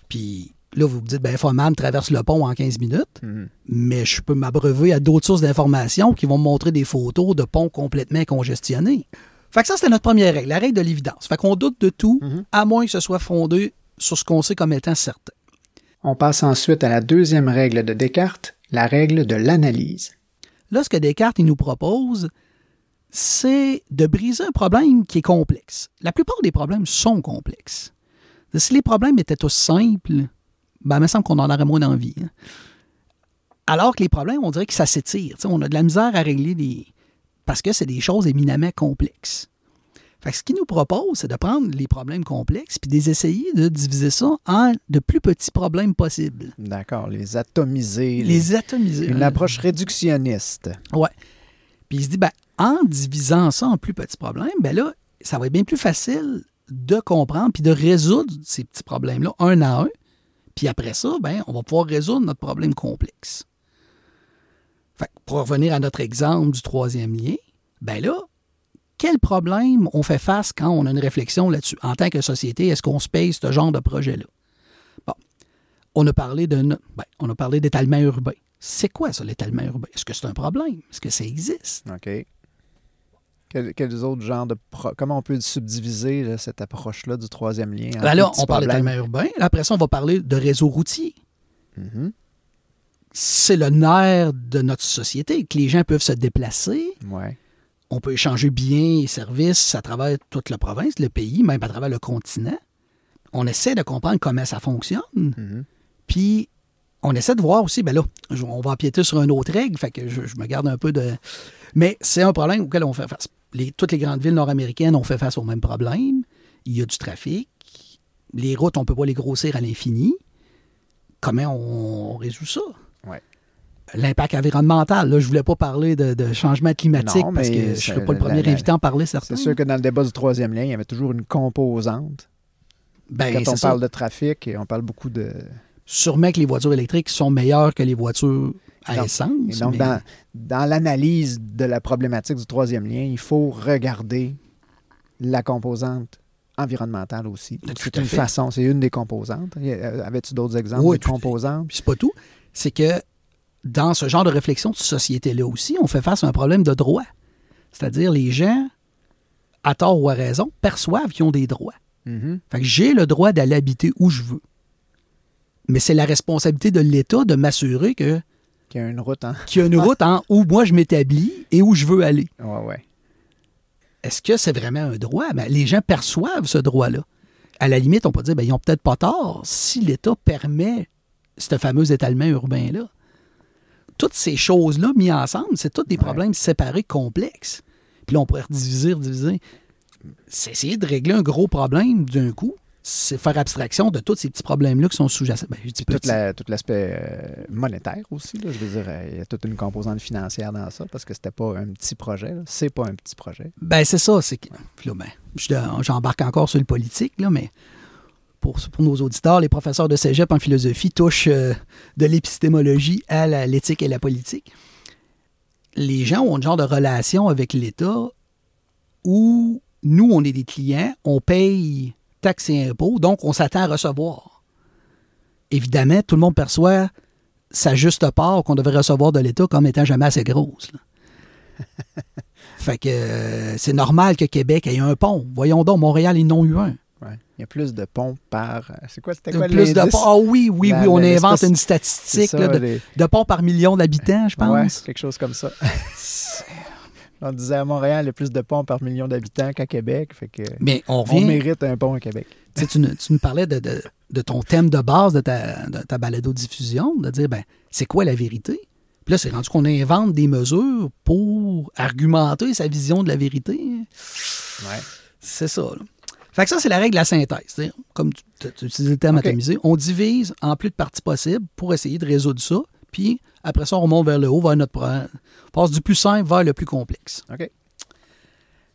Speaker 5: puis là, vous vous dites, ben, Foman traverse le pont en 15 minutes,
Speaker 4: Mhm.
Speaker 5: mais je peux m'abreuver à d'autres sources d'informations qui vont me montrer des photos de ponts complètement congestionnés. Fait que ça, c'était notre première règle, la règle de l'évidence. Fait qu'on doute de tout,
Speaker 4: Mhm.
Speaker 5: à moins que ce soit fondé sur ce qu'on sait comme étant certain.
Speaker 4: On passe ensuite à la deuxième règle de Descartes, la règle de l'analyse.
Speaker 5: Là, ce que Descartes il nous propose, c'est de briser un problème qui est complexe. La plupart des problèmes sont complexes. Si les problèmes étaient tous simples, ben, il me semble qu'on en aurait moins d'envie. hein. Alors que les problèmes, on dirait que ça s'étire. On a de la misère à régler des. parce que c'est des choses éminemment complexes. Fait que ce qu'il nous propose, c'est de prendre les problèmes complexes puis d'essayer de diviser ça en de plus petits problèmes possibles.
Speaker 4: D'accord, les atomiser.
Speaker 5: Les atomiser.
Speaker 4: Une
Speaker 5: hein.
Speaker 4: approche réductionniste.
Speaker 5: Ouais. Puis il se dit, ben, en divisant ça en plus petits problèmes, ben là, ça va être bien plus facile de comprendre puis de résoudre ces petits problèmes-là un à un. Puis après ça, ben, on va pouvoir résoudre notre problème complexe. Fait pour revenir à notre exemple du troisième lien, ben là, quel problème on fait face quand on a une réflexion là-dessus? En tant que société, est-ce qu'on se paye ce genre de projet-là? Bon. on a parlé de, ben, on a parlé d'étalement urbain. C'est quoi ça, l'étalement urbain? Est-ce que c'est un problème? Est-ce que ça existe?
Speaker 4: OK. Quel- quels autres genres de... pro- Comment on peut subdiviser là, cette approche-là du troisième lien? en
Speaker 5: Ben là, on parle d'étalement urbain. Là, Après ça, on va parler de réseau routier.
Speaker 4: Mhm.
Speaker 5: C'est le nerf de notre société, que les gens peuvent se déplacer.
Speaker 4: Ouais.
Speaker 5: On peut échanger biens et services à travers toute la province, le pays, même à travers le continent. On essaie de comprendre comment ça fonctionne.
Speaker 4: Mhm.
Speaker 5: Puis, on essaie de voir aussi, ben là, on va empiéter sur une autre règle, fait que je, je me garde un peu de... Mais c'est un problème auquel on fait face. Les- toutes les grandes villes nord-américaines ont fait face au même problème. Il y a du trafic. Les routes, on ne peut pas les grossir à l'infini. Comment on, on résout ça?
Speaker 4: Ouais.
Speaker 5: L'impact environnemental, là, je voulais pas parler de, de changement climatique
Speaker 4: Non,
Speaker 5: parce que je ne serais pas le premier
Speaker 4: la-
Speaker 5: invité à en parler, certain.
Speaker 4: C'est sûr que dans le débat du troisième lien, il y avait toujours une composante.
Speaker 5: Ben,
Speaker 4: Quand on
Speaker 5: ça.
Speaker 4: parle de trafic, et on parle beaucoup de...
Speaker 5: Sûrement que les voitures électriques sont meilleures que les voitures à
Speaker 4: Donc-
Speaker 5: essence.
Speaker 4: Donc,
Speaker 5: mais-
Speaker 4: dans, dans l'analyse de la problématique du troisième lien, il faut regarder la composante environnementale aussi.
Speaker 5: Tout
Speaker 4: C'est
Speaker 5: à
Speaker 4: une
Speaker 5: fait.
Speaker 4: façon, c'est une des composantes. A- Avais-tu d'autres exemples
Speaker 5: Oui,
Speaker 4: de
Speaker 5: tout-
Speaker 4: composantes?
Speaker 5: C'est pas tout. C'est que dans ce genre de réflexion de société-là aussi, on fait face à un problème de droit. C'est-à-dire, les gens, à tort ou à raison, perçoivent qu'ils ont des droits.
Speaker 4: Mhm.
Speaker 5: Fait que j'ai le droit d'aller habiter où je veux. Mais c'est la responsabilité de l'État de m'assurer que-
Speaker 4: Qu'il y a une route en...
Speaker 5: qu'il y a une route en où moi je m'établis et où je veux aller.
Speaker 4: Ouais, ouais.
Speaker 5: Est-ce que c'est vraiment un droit? Ben, les gens perçoivent ce droit-là. À la limite, on peut dire, ben, ils n'ont peut-être pas tort si l'État permet ce fameux étalement urbain-là. Toutes ces choses-là mises ensemble, c'est tous des
Speaker 4: Ouais.
Speaker 5: problèmes séparés, complexes. Puis là, on pourrait rediviser, rediviser. C'est essayer de régler un gros problème d'un coup. C'est faire abstraction de tous ces petits problèmes-là qui sont sous-jacents. Ben,
Speaker 4: tout, la- l'aspect euh, monétaire aussi. Là, je veux dire, euh, il y a toute une composante financière dans ça parce que c'était pas un petit projet. C'est pas un petit projet.
Speaker 5: Ben, c'est ça. C'est que, ben, je- j'embarque encore sur le politique, là, mais pour, pour nos auditeurs, les professeurs de cégep en philosophie touchent euh, de l'épistémologie à l'éthique et la politique. Les gens ont un genre de relation avec l'État où nous, on est des clients, on paye taxes et impôts, donc on s'attend à recevoir. Évidemment, tout le monde perçoit sa juste part qu'on devrait recevoir de l'État comme étant jamais assez grosse. <laughs> Fait que euh, c'est normal que Québec ait un pont. Voyons donc, Montréal, ils n'ont eu un.
Speaker 4: Ouais. Il y a plus de ponts par. euh, C'est quoi, c'était quoi
Speaker 5: Plus de ponts. Ah oui, oui,
Speaker 4: La-
Speaker 5: oui, on invente une statistique
Speaker 4: ça,
Speaker 5: là, de,
Speaker 4: les-
Speaker 5: de ponts par million d'habitants, je
Speaker 4: Ouais,
Speaker 5: pense.
Speaker 4: quelque chose comme ça. <laughs> On disait à Montréal, il y a plus de ponts par million d'habitants qu'à Québec. Fait que
Speaker 5: Mais on
Speaker 4: mérite un pont à Québec.
Speaker 5: Tu, sais, tu nous- tu nous parlais de, de- de ton thème de base de ta, de ta balado-diffusion, de dire, ben, c'est quoi la vérité? Puis là, c'est rendu qu'on invente des mesures pour argumenter sa vision de la vérité.
Speaker 4: Ouais.
Speaker 5: C'est ça. là. Fait que ça, c'est la règle de la synthèse. C'est-à-dire, Comme tu, tu- tu utilisais le terme
Speaker 4: OK.
Speaker 5: atomisé, on divise en plus de parties possibles pour essayer de résoudre ça. Puis après ça, on remonte vers le haut, vers notre problème. On passe du plus simple vers le plus complexe.
Speaker 4: OK.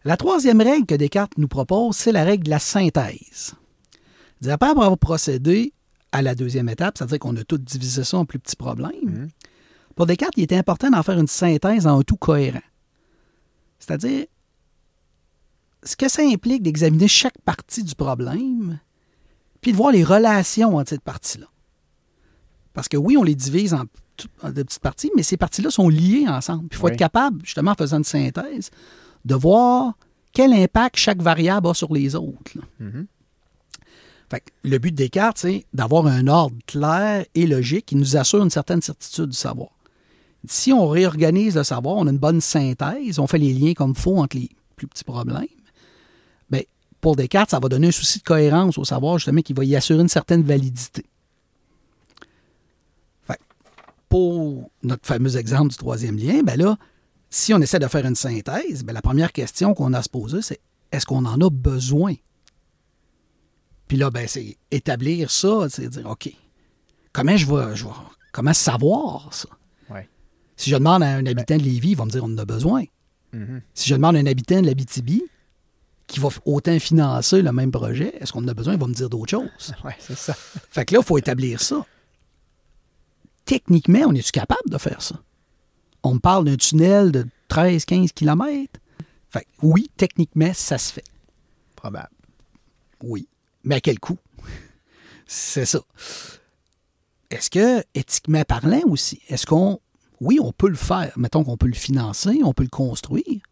Speaker 5: La troisième règle que Descartes nous propose, c'est la règle de la synthèse. Après avoir procédé à la deuxième étape, c'est-à-dire qu'on a tout divisé ça en plus petits problèmes,
Speaker 4: Mhm.
Speaker 5: pour Descartes, il était important d'en faire une synthèse en un tout cohérent. C'est-à-dire, ce que ça implique d'examiner chaque partie du problème, puis de voir les relations entre cette partie-là. Parce que oui, on les divise en, en de petites parties, mais ces parties-là sont liées ensemble. Il faut
Speaker 4: Oui.
Speaker 5: être capable, justement, en faisant une synthèse, de voir quel impact chaque variable a sur les autres.
Speaker 4: Mhm.
Speaker 5: Fait que le but de Descartes, c'est d'avoir un ordre clair et logique qui nous assure une certaine certitude du savoir. Si on réorganise le savoir, on a une bonne synthèse, on fait les liens comme il faut entre les plus petits problèmes, bien, pour Descartes, ça va donner un souci de cohérence au savoir, justement, qui va y assurer une certaine validité. Fait que pour notre fameux exemple du troisième lien, ben là, si on essaie de faire une synthèse, ben la première question qu'on a à se poser, c'est est-ce qu'on en a besoin? Puis là, ben, c'est établir ça, c'est dire, OK, comment je vais, je vais- comment savoir ça?
Speaker 4: Ouais.
Speaker 5: Si je demande à un habitant de Lévis, il va me dire, on en a besoin.
Speaker 4: Mhm.
Speaker 5: Si je demande à un habitant de l'Abitibi, qui va autant financer le même projet, est-ce qu'on en a besoin? Il va me dire d'autres choses. <laughs>
Speaker 4: Ouais, c'est ça.
Speaker 5: Fait que là, il faut établir ça. Techniquement, on est-tu capable de faire ça? On parle d'un tunnel de 13-15 km. Fait oui, techniquement, ça se fait.
Speaker 4: Probable.
Speaker 5: Oui. Mais à quel coût? <laughs> C'est ça. est-ce que, éthiquement parlant aussi, est-ce qu'on. Oui, on peut le faire. Mettons qu'on peut le financer, on peut le construire,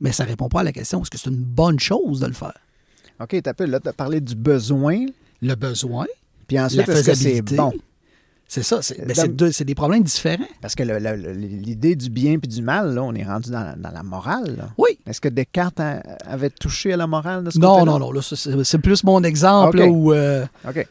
Speaker 5: mais ça ne répond pas à la question est-ce que c'est une bonne chose de le faire?
Speaker 4: OK, tu as, parlé du besoin,
Speaker 5: Le besoin,
Speaker 4: puis ensuite,
Speaker 5: la
Speaker 4: que
Speaker 5: faisabilité.
Speaker 4: bon?
Speaker 5: C'est ça. C'est ben, deux- c'est des problèmes différents.
Speaker 4: Parce que l'idée du bien puis du mal, là, on est rendu dans, dans la morale. là.
Speaker 5: Oui.
Speaker 4: Est-ce que Descartes a- avait touché à la morale de ce
Speaker 5: Non, non, non. c'est plus mon exemple là, où. euh,
Speaker 4: OK.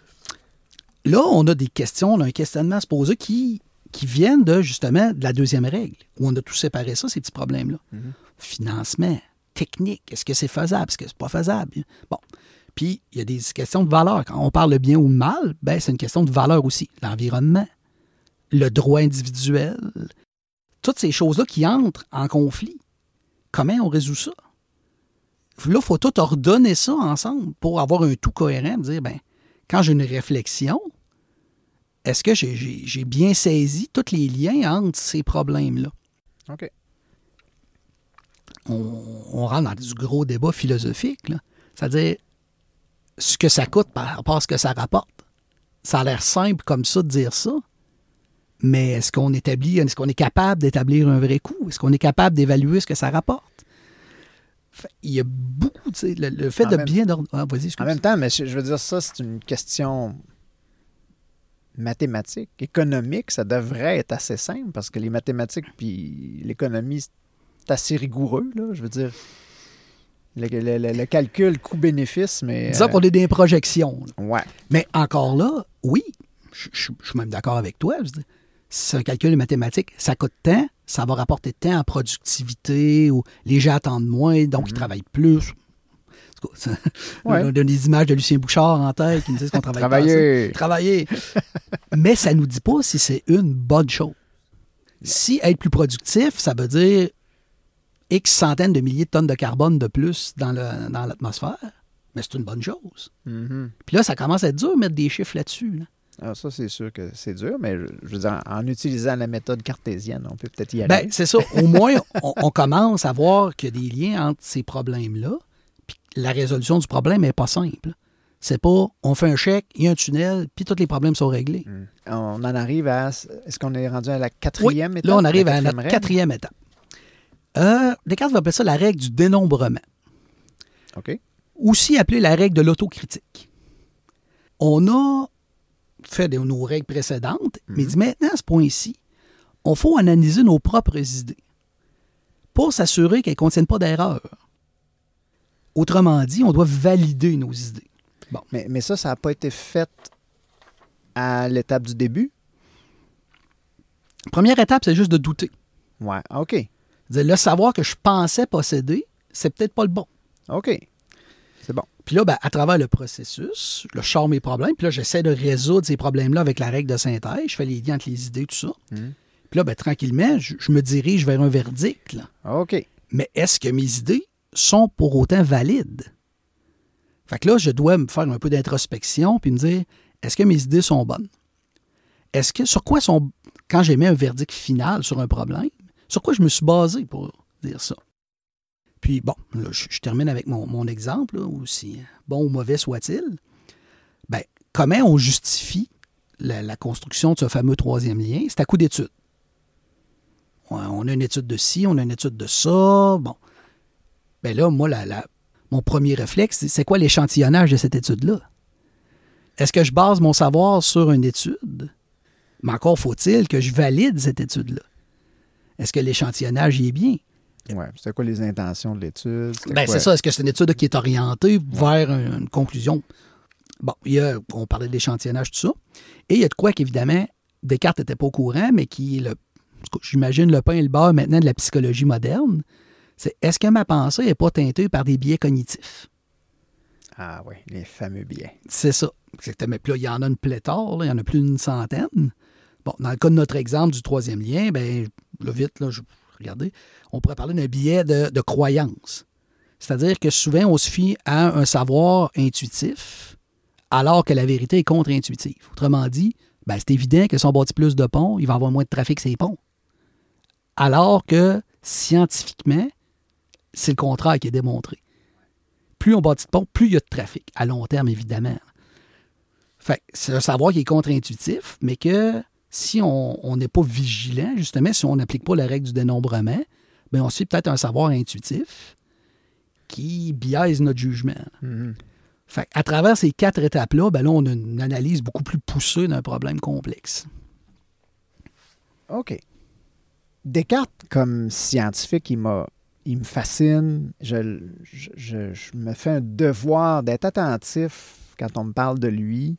Speaker 5: Là, on a des questions, on a un questionnement à se poser qui, qui viennent de justement de la deuxième règle, où on a tout séparé ça, ces petits problèmes-là.
Speaker 4: Mhm.
Speaker 5: Financement, technique, est-ce que c'est faisable, est-ce que c'est pas faisable? Bon. Puis, il y a des questions de valeur. Quand on parle de bien ou de mal, ben, c'est une question de valeur aussi. L'environnement, le droit individuel, toutes ces choses-là qui entrent en conflit. Comment on résout ça? Là, il faut tout ordonner ça ensemble pour avoir un tout cohérent, dire, ben, quand j'ai une réflexion, est-ce que j'ai- bien saisi tous les liens entre ces problèmes-là?
Speaker 4: OK.
Speaker 5: On, on rentre dans du gros débat philosophique, là. c'est-à-dire ce que ça coûte par rapport à ce que ça rapporte. Ça a l'air simple comme ça de dire ça, mais est-ce qu'on établit, est-ce qu'on est capable d'établir un vrai coût? Est-ce qu'on est capable d'évaluer ce que ça rapporte? Il y a beaucoup, tu sais, le, le fait
Speaker 4: En
Speaker 5: de
Speaker 4: même-
Speaker 5: bien... Ah.
Speaker 4: En même temps, mais je, je veux dire, ça, c'est une question mathématique, économique. Ça devrait être assez simple parce que les mathématiques puis l'économie, c'est assez rigoureux. Là, je veux dire, le, le- le- le calcul coût-bénéfice, mais.
Speaker 5: Disons
Speaker 4: euh,
Speaker 5: qu'on est des projections. là.
Speaker 4: Ouais.
Speaker 5: Mais encore là, oui, je, je- je suis même d'accord avec toi. C'est un calcul mathématique. Ça coûte tant, ça va rapporter tant en productivité, ou les gens attendent moins, donc ils travaillent plus.
Speaker 4: Mhm. <laughs> Ouais.
Speaker 5: On a des images de Lucien Bouchard en tête qui nous disent qu'on travaille
Speaker 4: Travailler.
Speaker 5: Travailler. <laughs> Mais ça ne nous dit pas si c'est une bonne chose. Si être plus productif, ça veut dire X centaines de milliers de tonnes de carbone de plus dans le- dans l'atmosphère, mais c'est une bonne chose.
Speaker 4: Mhm.
Speaker 5: Puis là, ça commence à être dur de mettre des chiffres là-dessus. là.
Speaker 4: Alors, ça, c'est sûr que c'est dur, mais je, veux dire, en utilisant la méthode cartésienne, on peut peut-être y
Speaker 5: Ben,
Speaker 4: arriver.
Speaker 5: c'est ça. Au moins, <laughs> on, on commence à voir qu'il y a des liens entre ces problèmes-là. Puis la résolution du problème n'est pas simple. C'est pas on fait un chèque, il y a un tunnel, puis tous les problèmes sont réglés.
Speaker 4: Mm. On en arrive à. Est-ce qu'on est rendu à la
Speaker 5: Oui,
Speaker 4: quatrième étape?
Speaker 5: là, on arrive
Speaker 4: la
Speaker 5: à
Speaker 4: règle?
Speaker 5: quatrième étape. Euh, Descartes va appeler ça la règle du dénombrement,
Speaker 4: OK.
Speaker 5: aussi appelée la règle de l'autocritique. On a fait de nos règles précédentes, mais il dit maintenant, à ce point-ci, on faut analyser nos propres idées pour s'assurer qu'elles ne contiennent pas d'erreurs. Autrement dit, on doit valider nos idées.
Speaker 4: Mais, mais ça, ça n'a pas été fait à l'étape du début?
Speaker 5: Première étape, c'est juste de douter.
Speaker 4: Ouais. OK.
Speaker 5: Le savoir que je pensais posséder, c'est peut-être pas le bon.
Speaker 4: OK. C'est bon.
Speaker 5: Puis là, ben, à travers le processus, là, je sors mes problèmes, puis là, j'essaie de résoudre ces problèmes-là avec la règle de synthèse. Je fais les liens entre les idées, tout ça.
Speaker 4: Mhm.
Speaker 5: Puis là, ben, tranquillement, je, je me dirige vers un verdict. là.
Speaker 4: OK.
Speaker 5: Mais est-ce que mes idées sont pour autant valides? Fait que là, je dois me faire un peu d'introspection puis me dire, est-ce que mes idées sont bonnes? Est-ce que, sur quoi sont, quand j'émets un verdict final sur un problème, sur quoi je me suis basé pour dire ça? Puis bon, je, termine avec mon, exemple, aussi bon ou mauvais soit-il. Ben, comment on justifie la, construction de ce fameux troisième lien? C'est à coup d'études. On a une étude de ci, on a une étude de ça. Bon. Ben là, moi, mon premier réflexe, c'est quoi l'échantillonnage de cette étude-là? Est-ce que je base mon savoir sur une étude? Mais encore faut-il que je valide cette étude-là. Est-ce que l'échantillonnage y est bien?
Speaker 4: Ouais. C'était quoi les intentions de l'étude?
Speaker 5: Ben, c'est ça. Est-ce que c'est une étude qui est orientée vers un- une conclusion? Bon, il y a, on parlait de l'échantillonnage, tout ça. Et il y a de quoi qu'évidemment, Descartes n'était pas au courant, mais qui est le, j'imagine, le pain et le beurre maintenant de la psychologie moderne. C'est est-ce que ma pensée n'est pas teintée par des biais cognitifs?
Speaker 4: Ah oui, les fameux biais.
Speaker 5: C'est ça. Exactement. Puis là, il y en a une pléthore, là, il y en a plus d'une centaine. Bon, dans le cas de notre exemple du troisième lien, ben, là, vite, là, je, regardez, on pourrait parler d'un biais de, croyance. C'est-à-dire que souvent, on se fie à un savoir intuitif, alors que la vérité est contre-intuitive. Autrement dit, ben, c'est évident que si on bâtit plus de ponts, il va y avoir moins de trafic sur les ponts. Alors que, scientifiquement, c'est le contraire qui est démontré. Plus on bâtit de ponts, plus il y a de trafic, à long terme, évidemment. Fait c'est un savoir qui est contre-intuitif, mais que si on n'est pas vigilant, justement, si on n'applique pas la règle du dénombrement, bien, on suit peut-être un savoir intuitif qui biaise notre jugement. Fait à travers ces quatre étapes-là, ben là, on a une analyse beaucoup plus poussée d'un problème complexe.
Speaker 4: OK. Descartes, comme scientifique, il, m'a, il me fascine. Je, je- je- je me fais un devoir d'être attentif quand on me parle de lui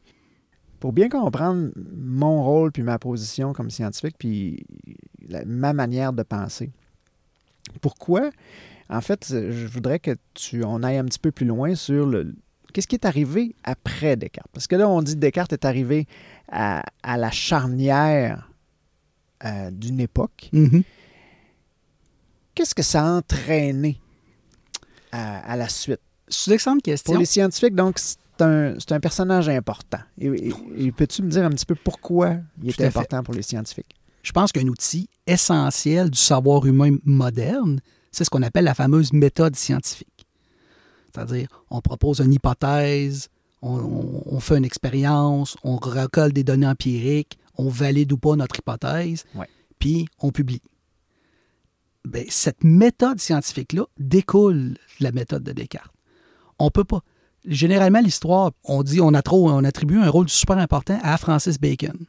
Speaker 4: pour bien comprendre mon rôle puis ma position comme scientifique puis la- ma manière de penser. Pourquoi? En fait, je voudrais que tu on aille un petit peu plus loin sur le qu'est-ce qui est arrivé après Descartes? Parce que là, on dit que Descartes est arrivé à, à la charnière euh, d'une époque. Qu'est-ce que ça a entraîné à, à la suite?
Speaker 5: C'est une excellente question.
Speaker 4: Pour les scientifiques, donc, un, c'est un personnage important. Et, et- et peux-tu me dire un petit peu pourquoi il est important pour les scientifiques?
Speaker 5: Je pense qu'un outil essentiel du savoir humain moderne, c'est ce qu'on appelle la fameuse méthode scientifique. C'est-à-dire, on propose une hypothèse, on, on- on fait une expérience, on recolle des données empiriques, on valide ou pas notre hypothèse,
Speaker 4: Ouais.
Speaker 5: puis on publie. Ben, cette méthode scientifique-là découle de la méthode de Descartes. On peut pas. Généralement, l'histoire, on dit, on, a trop, on attribue un rôle super important à Francis Bacon,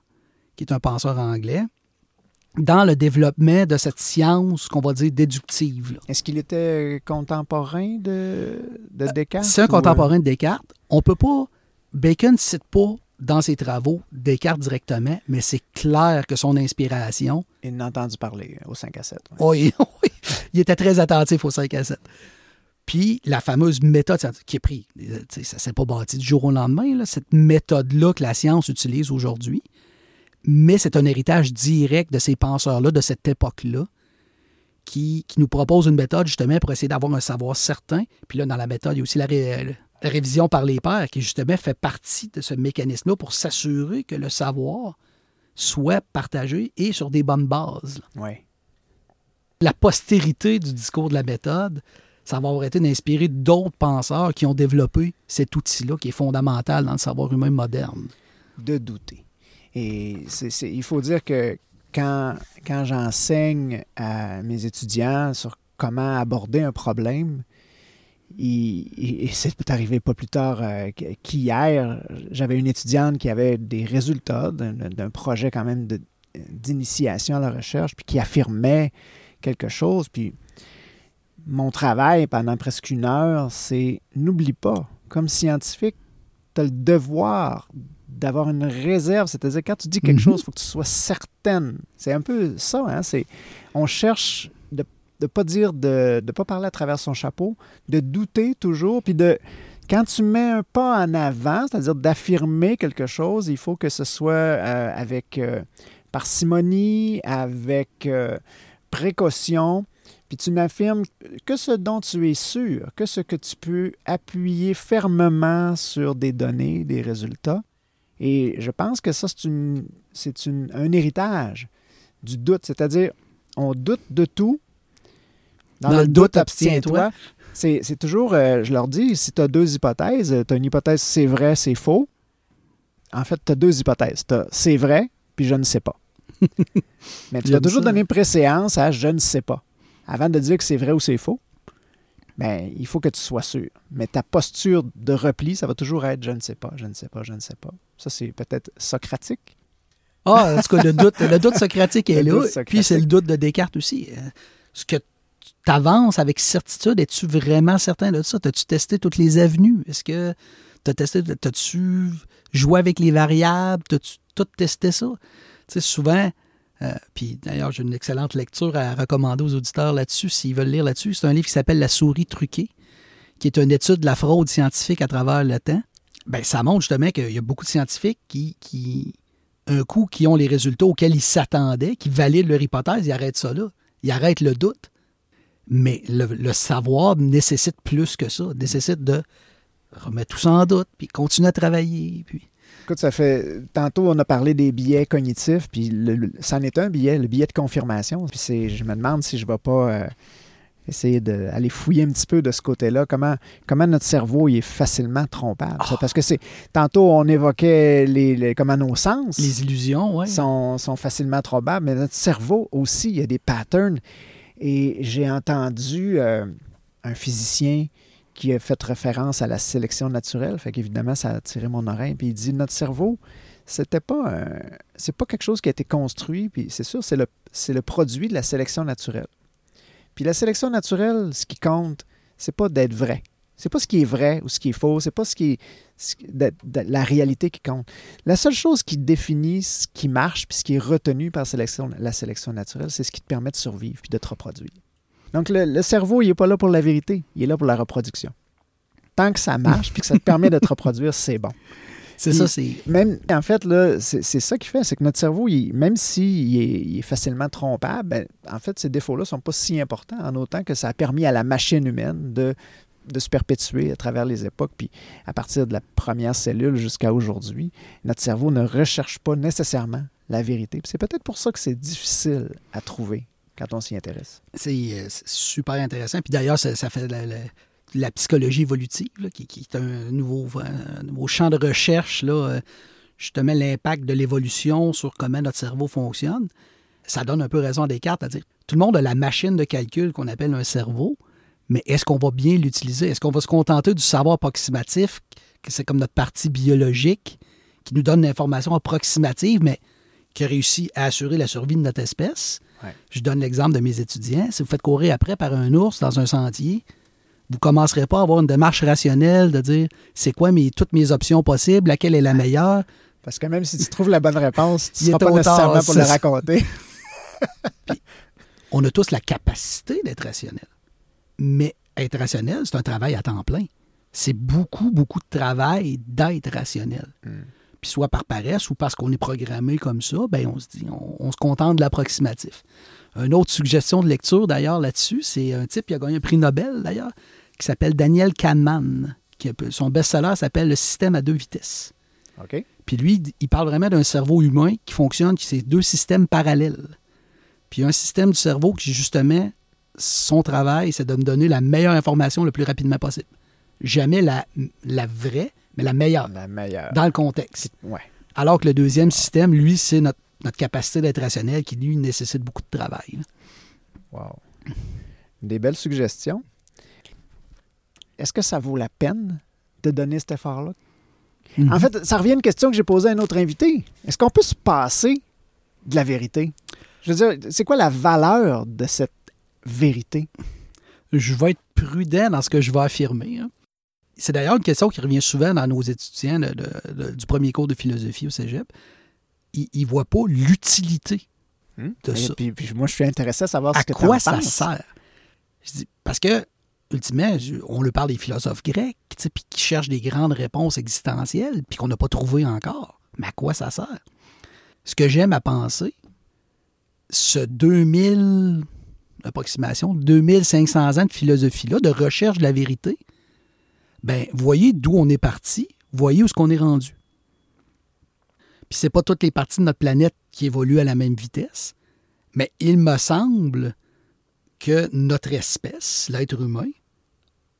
Speaker 5: qui est un penseur anglais, dans le développement de cette science qu'on va dire déductive.
Speaker 4: Est-ce qu'il était contemporain de, de Descartes?
Speaker 5: C'est un
Speaker 4: ou, euh,
Speaker 5: contemporain de Descartes. On peut pas. Bacon ne cite pas dans ses travaux Descartes directement, mais c'est clair que son inspiration.
Speaker 4: il en a entendu parler au 5 à 7. ouais.
Speaker 5: Oh, <laughs> il, oui, il était très attentif au 5 à 7. Puis la fameuse méthode qui est prise, euh, ça ne s'est pas bâti du jour au lendemain, là, cette méthode-là que la science utilise aujourd'hui, mais c'est un héritage direct de ces penseurs-là, de cette époque-là, qui, qui nous propose une méthode justement pour essayer d'avoir un savoir certain. Puis là, dans la méthode, il y a aussi la, ré- la révision par les pairs qui justement fait partie de ce mécanisme-là pour s'assurer que le savoir soit partagé et sur des bonnes bases. là
Speaker 4: Ouais.
Speaker 5: la postérité du discours de la méthode, ça va avoir été d'inspirer d'autres penseurs qui ont développé cet outil-là qui est fondamental dans le savoir humain moderne.
Speaker 4: de douter. Et il faut dire que quand, quand j'enseigne à mes étudiants sur comment aborder un problème, et c'est arrivé pas plus tard euh, qu- qu'hier, j'avais une étudiante qui avait des résultats d'un projet quand même d'initiation à la recherche, puis qui affirmait quelque chose, puis mon travail pendant presque une heure, c'est n'oublie pas, comme scientifique, tu as le devoir d'avoir une réserve, c'est-à-dire quand tu dis quelque
Speaker 5: Mhm.
Speaker 4: chose, il faut que tu sois certaine. C'est un peu ça, hein? On cherche de ne pas dire, de ne pas parler à travers son chapeau, de douter toujours, puis de... Quand tu mets un pas en avant, c'est-à-dire d'affirmer quelque chose, il faut que ce soit euh, avec euh, parcimonie, avec euh, précaution, puis tu n'affirmes que ce dont tu es sûr, que ce que tu peux appuyer fermement sur des données, des résultats. Et je pense que ça, c'est, un héritage du doute, c'est-à-dire on doute de tout.
Speaker 5: Dans le doute, abstiens-toi.
Speaker 4: C'est, c'est toujours, euh, je leur dis, si tu as deux hypothèses, tu as une hypothèse c'est vrai, c'est faux. En fait, tu as deux hypothèses. Tu c'est vrai, puis je ne sais pas. <laughs> Mais tu vas toujours
Speaker 5: ça.
Speaker 4: donner préséance à je ne sais pas. Avant de dire que c'est vrai ou c'est faux, ben, il faut que tu sois sûr. Mais ta posture de repli, ça va toujours être je ne sais pas, je ne sais pas, je ne sais pas. Ça, c'est peut-être socratique.
Speaker 5: Ah, en tout cas, le doute, le doute socratique est
Speaker 4: Le
Speaker 5: là.
Speaker 4: socratique.
Speaker 5: Puis c'est le doute de Descartes aussi. Euh, Ce que tu avances avec certitude, es-tu vraiment certain de ça? As-tu testé toutes les avenues? Est-ce que tu as testé, as-tu joué avec les variables? As-tu tout testé ça? Tu sais, souvent, euh, puis d'ailleurs, j'ai une excellente lecture à recommander aux auditeurs là-dessus, s'ils veulent lire là-dessus. C'est un livre qui s'appelle La souris truquée, qui est une étude de la fraude scientifique à travers le temps. Ben, ça montre justement qu'il y a beaucoup de scientifiques qui, qui, un coup, qui ont les résultats auxquels ils s'attendaient, qui valident leur hypothèse, ils arrêtent ça là. Ils arrêtent le doute. Mais le, savoir nécessite plus que ça. Nécessite de remettre tout ça en doute, puis continuer à travailler. Puis...
Speaker 4: Écoute, ça fait. Tantôt, on a parlé des billets cognitifs, puis le, le- c'en est un billet, le billet de confirmation. Puis c'est, je me demande si je ne vais pas euh, essayer d'aller fouiller un petit peu de ce côté-là, comment, comment notre cerveau il est facilement trompable. ça?
Speaker 5: Ah.
Speaker 4: Parce que c'est tantôt on évoquait les, les- comment nos sens
Speaker 5: Les illusions, oui.
Speaker 4: sont, sont facilement trompables, mais notre cerveau aussi, il y a des patterns. Et j'ai entendu euh, un physicien qui a fait référence à la sélection naturelle, fait qu'évidemment ça a attiré mon oreille, puis il dit notre cerveau, c'était pas un- c'est pas quelque chose qui a été construit, puis c'est sûr c'est le c'est le produit de la sélection naturelle. Puis la sélection naturelle, ce qui compte, c'est pas d'être vrai. C'est pas ce qui est vrai ou ce qui est faux, c'est pas ce qui est la réalité qui compte. La seule chose qui définit ce qui marche puis ce qui est retenu par sélection- la sélection naturelle, c'est ce qui te permet de survivre puis de te reproduire. Donc, le, le cerveau, il n'est pas là pour la vérité, il est là pour la reproduction. Tant que ça marche puis que ça te permet de te reproduire, c'est bon.
Speaker 5: C'est ça, c'est.
Speaker 4: Même, en fait, là, c'est ça qui fait, c'est que notre cerveau, il- même s'il est, il est facilement trompable, ben, en fait, ces défauts-là ne sont pas si importants, en autant que ça a permis à la machine humaine de, de se perpétuer à travers les époques. Puis à partir de la première cellule jusqu'à aujourd'hui, notre cerveau ne recherche pas nécessairement la vérité. C'est peut-être pour ça que c'est difficile à trouver quand on s'y intéresse.
Speaker 5: C'est euh, c'est super intéressant. Puis d'ailleurs, ça, fait la, la- psychologie évolutive, qui, est un nouveau, champ de recherche, là, euh, justement l'impact de l'évolution sur comment notre cerveau fonctionne. Ça donne un peu raison à Descartes à dire tout le monde a la machine de calcul qu'on appelle un cerveau, mais est-ce qu'on va bien l'utiliser? Est-ce qu'on va se contenter du savoir approximatif, que c'est comme notre partie biologique, qui nous donne l'information approximative, mais qui a réussi à assurer la survie de notre espèce?
Speaker 4: Ouais.
Speaker 5: Je donne l'exemple de mes étudiants. Si vous faites courir après par un ours dans un sentier, vous ne commencerez pas à avoir une démarche rationnelle de dire c'est quoi mes, toutes mes options possibles, laquelle est la meilleure?
Speaker 4: Parce que même si tu trouves la bonne réponse, tu ne seras pas
Speaker 5: trop tard,
Speaker 4: nécessairement pour le raconter. <laughs>
Speaker 5: On a tous la capacité d'être rationnel. Mais être rationnel, c'est un travail à temps plein. C'est beaucoup, beaucoup de travail d'être rationnel. Puis soit par paresse ou parce qu'on est programmé comme ça, ben on se dit, on, on se contente de l'approximatif. Une autre suggestion de lecture d'ailleurs là-dessus, c'est un type qui a gagné un prix Nobel d'ailleurs, qui s'appelle Daniel Kahneman. Qui a- son best-seller s'appelle Le système à deux vitesses. Puis lui, il parle vraiment d'un cerveau humain qui fonctionne, qui c'est deux systèmes parallèles. Puis il y a un système du cerveau qui, justement, son travail, c'est de me donner la meilleure information le plus rapidement possible. Jamais la, la vraie, mais la meilleure,
Speaker 4: La meilleure.
Speaker 5: dans le contexte.
Speaker 4: Ouais.
Speaker 5: Alors que le deuxième système, lui, c'est notre, notre capacité d'être rationnel qui, lui, nécessite beaucoup de travail.
Speaker 4: Wow. Des belles suggestions. Est-ce que ça vaut la peine de donner cet effort-là?
Speaker 5: Mhm.
Speaker 4: En fait, ça revient à une question que j'ai posée à un autre invité. Est-ce qu'on peut se passer de la vérité? Je veux dire, c'est quoi la valeur de cette vérité?
Speaker 5: je vais être prudent dans ce que je vais affirmer. hein. C'est d'ailleurs une question qui revient souvent dans nos étudiants de- de- de- du premier cours de philosophie au cégep. Ils ne voient pas l'utilité de
Speaker 4: Et
Speaker 5: ça.
Speaker 4: puis, puis moi, je suis intéressé à savoir
Speaker 5: À
Speaker 4: ce que
Speaker 5: quoi ça
Speaker 4: penses.
Speaker 5: sert? Je dis, parce que, ultimement, on le parle des philosophes grecs, puis qui cherchent des grandes réponses existentielles, puis qu'on n'a pas trouvé encore. Mais à quoi ça sert? Ce que j'aime à penser, ce 2000, approximation, 2500 ans de philosophie-là, de recherche de la vérité, ben, voyez d'où on est parti, voyez où est-ce qu'on est rendu. Puis c'est pas toutes les parties de notre planète qui évoluent à la même vitesse, mais il me semble que notre espèce, l'être humain,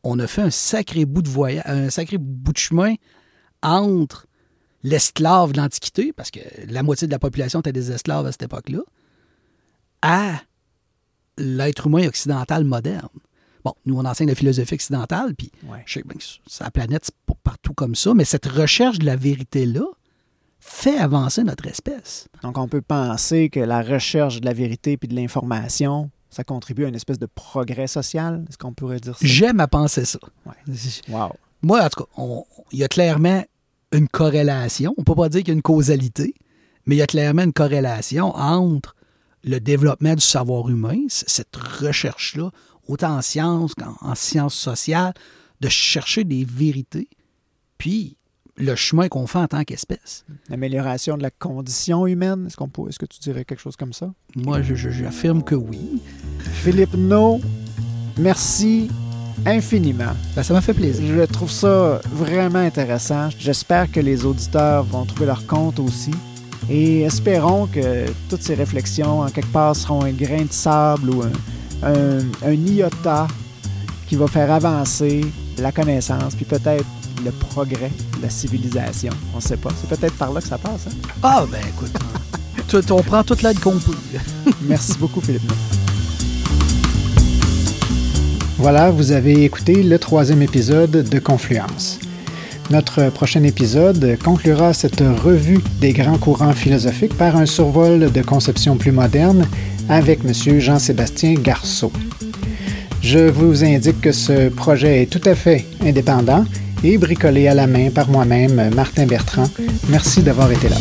Speaker 5: on a fait un sacré bout de voyage, un sacré bout de chemin entre l'esclave de l'Antiquité, parce que la moitié de la population était des esclaves à cette époque-là, à l'être humain occidental moderne. Bon, nous, on enseigne la philosophie occidentale, puis
Speaker 4: Ouais.
Speaker 5: je sais bien que sur la planète, c'est pas partout comme ça, mais cette recherche de la vérité-là fait avancer notre espèce.
Speaker 4: Donc, on peut penser que la recherche de la vérité puis de l'information, ça contribue à une espèce de progrès social? Est-ce qu'on pourrait dire ça?
Speaker 5: J'aime à penser ça.
Speaker 4: Ouais. Wow.
Speaker 5: Moi, en tout cas, il y a clairement une corrélation. On ne peut pas dire qu'il y a une causalité, mais il y a clairement une corrélation entre le développement du savoir humain, cette recherche-là, autant en sciences qu'en en sciences sociales, de chercher des vérités, puis le chemin qu'on fait en tant qu'espèce.
Speaker 4: L'amélioration de la condition humaine, est-ce, qu'on peut, est-ce que tu dirais quelque chose comme ça?
Speaker 5: Moi, je- je- j'affirme que oui.
Speaker 4: Philippe No, merci infiniment.
Speaker 5: Ben, ça m'a fait plaisir.
Speaker 4: Je trouve ça vraiment intéressant. J'espère que les auditeurs vont trouver leur compte aussi. Et espérons que toutes ces réflexions, en quelque part, seront un grain de sable ou un, un, un iota qui va faire avancer la connaissance, puis peut-être le progrès de la civilisation. On ne sait pas. C'est peut-être par là que ça passe. Hein?
Speaker 5: Ah, ben écoute, tout- on prend toute l'aide qu'on peut. <laughs>
Speaker 4: Merci beaucoup, Philippe. Voilà, vous avez écouté le troisième épisode de Confluence. Notre prochain épisode conclura cette revue des grands courants philosophiques par un survol de conception plus moderne avec M. Jean-Sébastien Garceau. Je vous indique que ce projet est tout à fait indépendant et bricolé à la main par moi-même, Martin Bertrand. Merci d'avoir été là.